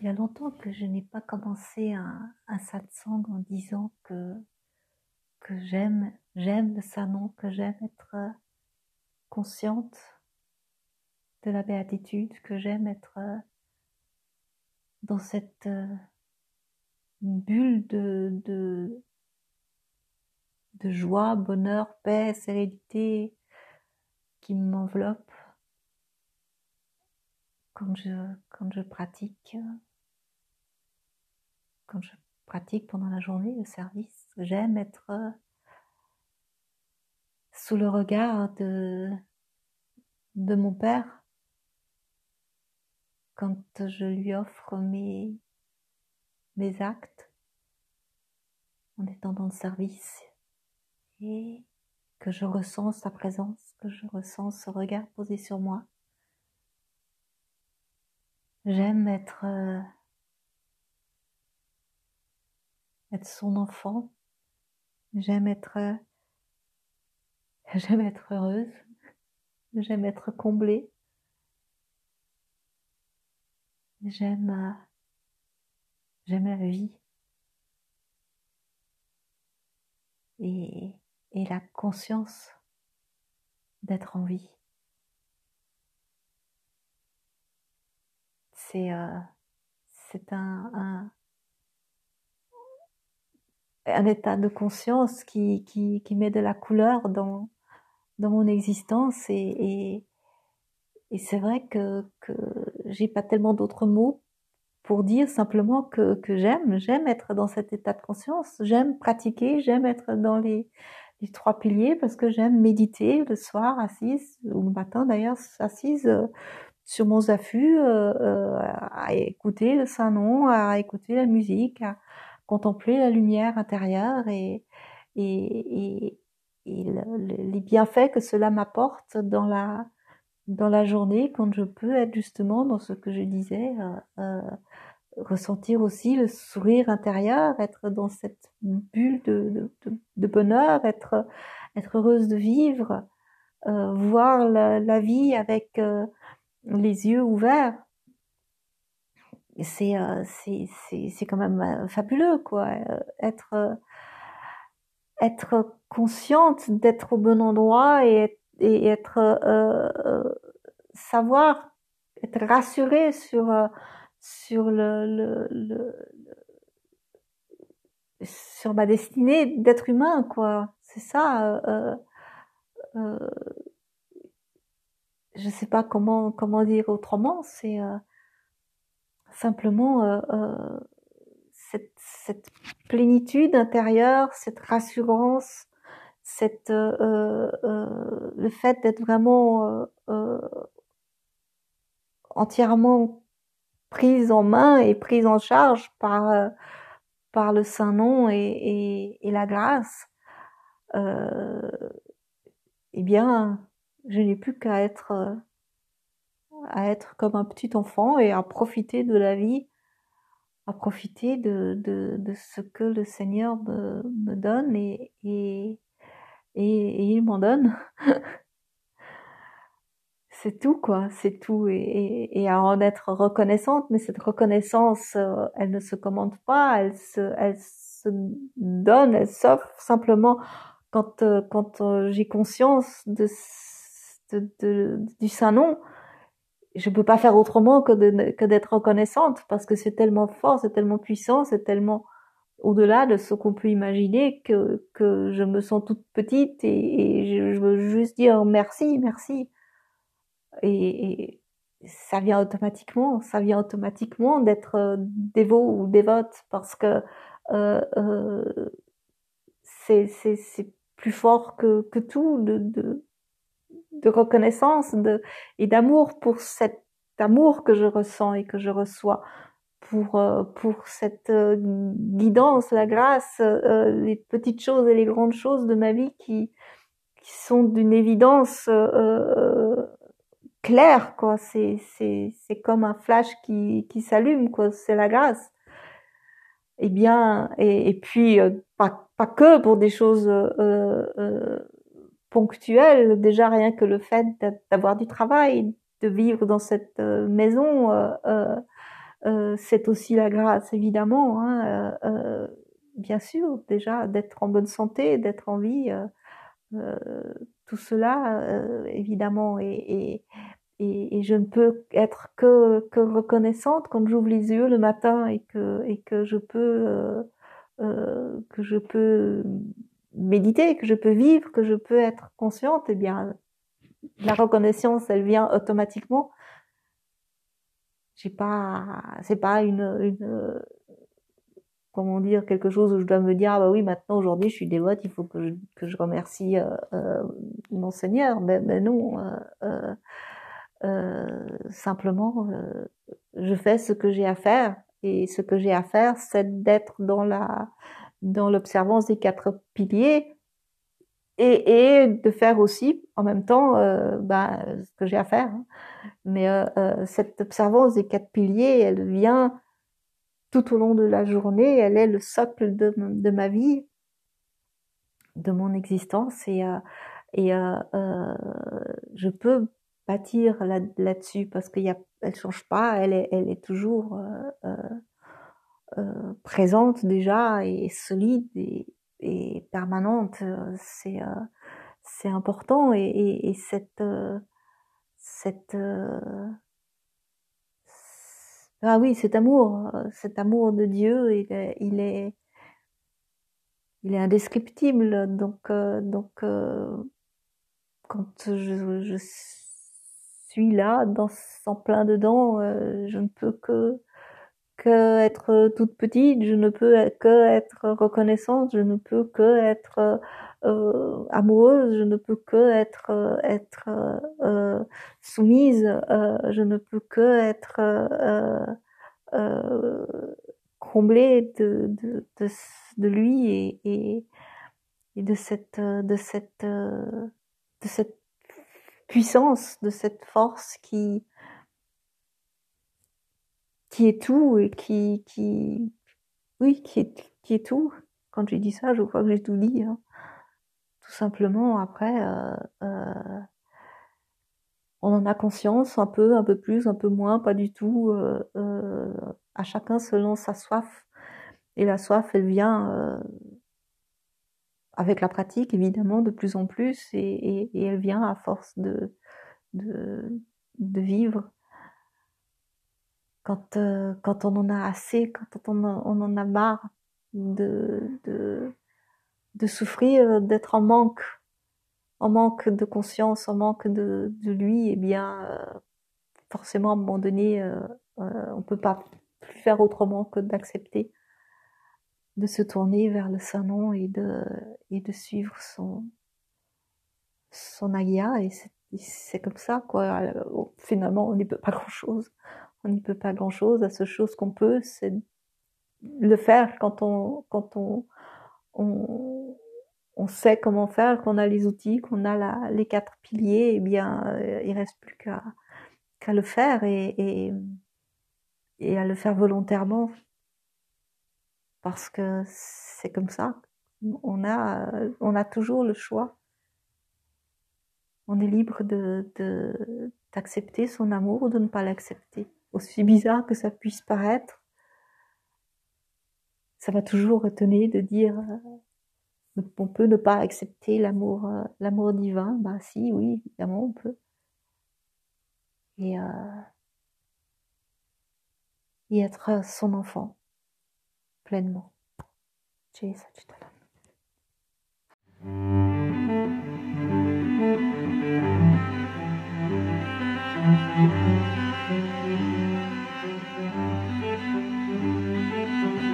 il y a longtemps que je n'ai pas commencé un, un satsang en disant que, j'aime, le sanon, que j'aime être consciente de la béatitude, que j'aime être dans cette bulle de, joie, bonheur, paix, sérénité qui m'enveloppe quand je pratique, quand je pratique pendant la journée le service. J'aime être sous le regard de, mon Père quand je lui offre mes, mes actes en étant dans le service et que je ressens sa présence, que je ressens ce regard posé sur moi. J'aime être, euh, être son enfant. J'aime être, j'aime être heureuse. J'aime être comblée. J'aime, j'aime la vie. Et, la conscience d'être en vie. C'est euh, c'est un, un, un, état de conscience qui, qui, qui, met de la couleur dans, dans mon existence et, et, et c'est vrai que, que j'ai pas tellement d'autres mots pour dire simplement que, que j'aime, j'aime être dans cet état de conscience, j'aime pratiquer, j'aime être dans les, les trois piliers parce que j'aime méditer le soir assise ou le matin d'ailleurs assise euh, sur mon zafu euh, euh, à écouter le Saint-Nom, à écouter la musique, à contempler la lumière intérieure et, et, et, et le, les bienfaits que cela m'apporte dans la dans la journée quand je peux être justement dans ce que je disais euh, ressentir aussi le sourire intérieur, être dans cette bulle de, bonheur, être, heureuse de vivre, euh, voir la, vie avec euh, les yeux ouverts. C'est euh, c'est quand même euh, fabuleux, quoi. Euh, être, être consciente d'être au bon endroit et, et être savoir, être rassurée sur sur le, le, le, sur ma destinée d'être humain quoi c'est ça euh, euh, je sais pas comment comment dire autrement c'est euh, simplement euh, euh, cette, plénitude intérieure cette rassurance cette euh, le fait d'être vraiment entièrement prise en main et prise en charge par euh, par le Saint Nom et, et, et la grâce, euh, eh bien, je n'ai plus qu'à être euh, à être comme un petit enfant et à profiter de la vie, à profiter de, de, de ce que le Seigneur me, me donne et, et, et, il m'en donne. c'est tout quoi, c'est tout et, et, et, à en être reconnaissante, mais cette reconnaissance, euh, elle ne se commande pas, elle se, elle se donne, elle s'offre simplement quand euh, quand euh, j'ai conscience de, de, de, du Saint Nom. Je peux pas faire autrement que d'être reconnaissante parce que c'est tellement fort, c'est tellement puissant, c'est tellement au-delà de ce qu'on peut imaginer que je me sens toute petite et, je, veux juste dire merci, merci. Et, et, ça vient automatiquement, ça vient automatiquement d'être euh, dévot ou dévote parce que euh, euh, c'est plus fort que, que tout de, de, de reconnaissance de, et d'amour pour cet amour que je ressens et que je reçois pour euh, pour cette euh, guidance, la grâce, euh, les petites choses et les grandes choses de ma vie qui qui sont d'une évidence clair quoi. C'est c'est c'est comme un flash qui qui s'allume quoi. C'est la grâce. Eh bien et, et puis euh, pas pas que pour des choses euh, euh, ponctuelles déjà rien que le fait d'avoir du travail de vivre dans cette euh, maison euh, euh, euh, c'est aussi la grâce, évidemment. Hein, euh, bien sûr, déjà d'être en bonne santé, d'être en vie, tout cela, évidemment, et, et, et, je ne peux être que, que reconnaissante quand j'ouvre les yeux le matin et que, et que je peux que je peux méditer, que je peux vivre, que je peux être consciente, eh bien, la reconnaissance, elle vient automatiquement. J'ai pas, c'est pas une, une, comment dire, quelque chose où je dois me dire, ah bah oui, maintenant, aujourd'hui, je suis dévote, il faut que je, que je remercie euh, euh, mon Seigneur. Mais, mais non, euh, euh, euh simplement, je fais ce que j'ai à faire. Et ce que j'ai à faire, c'est d'être dans la, dans l'observance des quatre piliers et, et, de faire aussi en même temps euh, bah, ce que j'ai à faire. Hein. Mais euh, euh, cette observance des quatre piliers, elle vient tout au long de la journée, elle est le socle de, ma vie, de mon existence et, euh, euh, euh, je peux bâtir là, là-dessus parce qu'elle elle change pas, elle est, elle est toujours euh, présente déjà et solide et, et permanente. Euh, c'est euh, c'est important et, et, et cette cette ah oui cet amour cet amour de Dieu il est il est, il est indescriptible donc donc quand je, je suis là dans en plein dedans je ne peux que que être toute petite, je ne peux que être reconnaissante, je ne peux que être euh, amoureuse, je ne peux que être être euh, soumise, euh, je ne peux que être euh, euh, comblée de, de, de, de, lui et, et, et, de cette de cette de cette puissance, de cette force qui qui est tout et qui, qui, oui, qui est, qui est tout. Quand j'ai dit ça, je crois que j'ai tout dit. Hein. Tout simplement, après, euh, euh, on en a conscience un peu, un peu plus, un peu moins, pas du tout. Euh, à chacun selon sa soif. Et la soif, elle vient avec la pratique, évidemment, de plus en plus, et, elle vient à force de, de vivre quand, euh, quand on en a assez, quand on, en a marre de, souffrir, d'être en manque, en manque de conscience, en manque de, lui, eh bien, euh, forcément, à un moment donné, euh, euh, on peut pas plus faire autrement que d'accepter de se tourner vers le Saint-Nom et de, et de suivre son, son agia. Et c'est comme ça, quoi. Finalement, on n'y peut pas grand-chose on n'y peut pas grand chose. La seule chose qu'on peut, c'est le faire quand on, quand on, on, on sait comment faire, qu'on a les outils, qu'on a la, les quatre piliers, eh bien, euh, il reste plus qu'à le faire et, et, et à le faire volontairement. Parce que c'est comme ça. On a, on a toujours le choix. On est libre de, d'accepter son amour ou de ne pas l'accepter aussi bizarre que ça puisse paraître, ça m'a toujours retenu de dire euh, on peut ne pas accepter l'amour euh, divin. Bah si, oui, évidemment on peut. Et, euh, être son enfant pleinement.